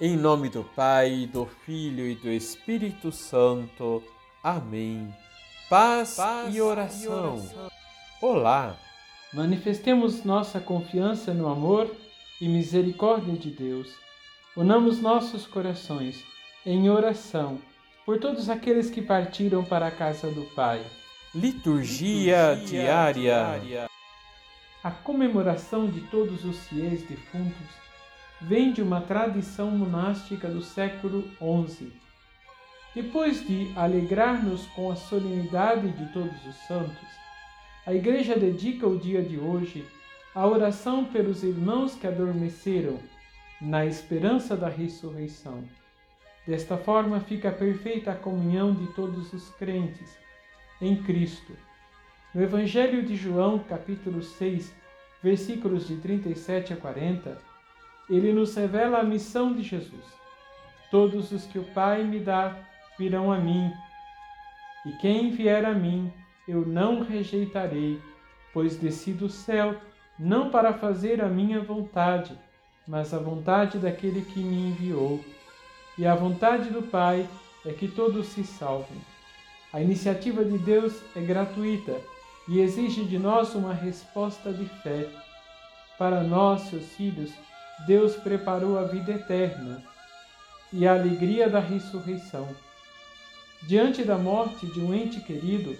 Em nome do Pai, do Filho e do Espírito Santo. Amém. Paz, Paz e, oração. e oração. Olá! Manifestemos nossa confiança no amor e misericórdia de Deus. Unamos nossos corações em oração por todos aqueles que partiram para a casa do Pai. Liturgia, Liturgia diária. diária. A comemoração de todos os fiéis defuntos vem de uma tradição monástica do século XI. Depois de alegrar-nos com a solenidade de todos os santos, a Igreja dedica o dia de hoje à oração pelos irmãos que adormeceram, na esperança da ressurreição. Desta forma fica perfeita a comunhão de todos os crentes em Cristo. No Evangelho de João, capítulo 6, versículos de 37 a 40, ele nos revela a missão de Jesus. Todos os que o Pai me dá virão a mim, e quem vier a mim eu não rejeitarei, pois desci do céu não para fazer a minha vontade, mas a vontade daquele que me enviou. E a vontade do Pai é que todos se salvem. A iniciativa de Deus é gratuita e exige de nós uma resposta de fé. Para nós, seus filhos, Deus preparou a vida eterna e a alegria da ressurreição. Diante da morte de um ente querido,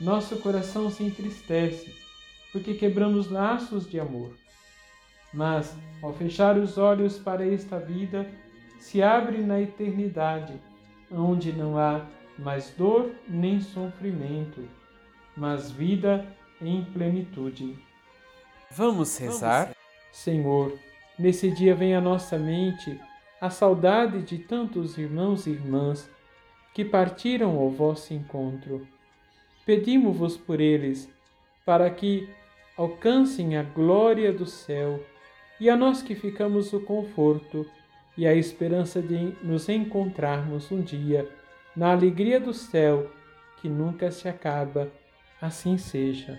nosso coração se entristece, porque quebramos laços de amor. Mas, ao fechar os olhos para esta vida, se abre na eternidade, onde não há mais dor nem sofrimento, mas vida em plenitude. Vamos rezar? Senhor, Nesse dia vem à nossa mente a saudade de tantos irmãos e irmãs que partiram ao vosso encontro. Pedimos-vos por eles, para que alcancem a glória do céu, e a nós que ficamos o conforto e a esperança de nos encontrarmos um dia na alegria do céu que nunca se acaba. Assim seja.